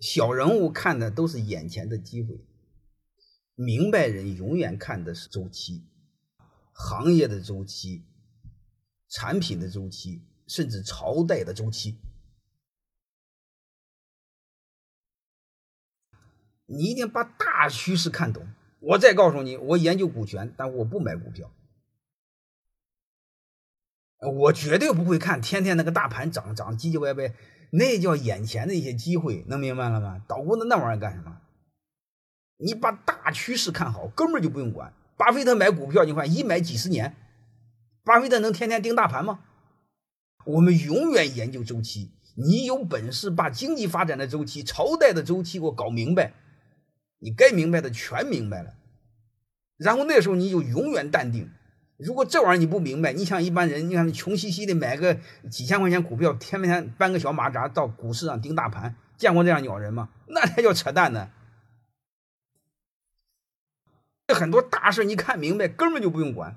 小人物看的都是眼前的机会，明白人永远看的是周期，行业的周期、产品的周期，甚至朝代的周期。你一定把大趋势看懂。我再告诉你，我研究股权，但我不买股票。我绝对不会看天天那个大盘涨涨唧唧歪歪，那叫眼前的一些机会，能明白了吗？捣鼓的那玩意儿干什么？你把大趋势看好，根本就不用管。巴菲特买股票，你看一买几十年，巴菲特能天天盯大盘吗？我们永远研究周期。你有本事把经济发展的周期、朝代的周期给我搞明白，你该明白的全明白了，然后那时候你就永远淡定。如果这玩意儿你不明白，你像一般人，你看穷兮兮的买个几千块钱股票，天天搬个小马扎到股市上盯大盘，见过这样鸟人吗？那才叫扯淡呢！很多大事你看明白，根本就不用管。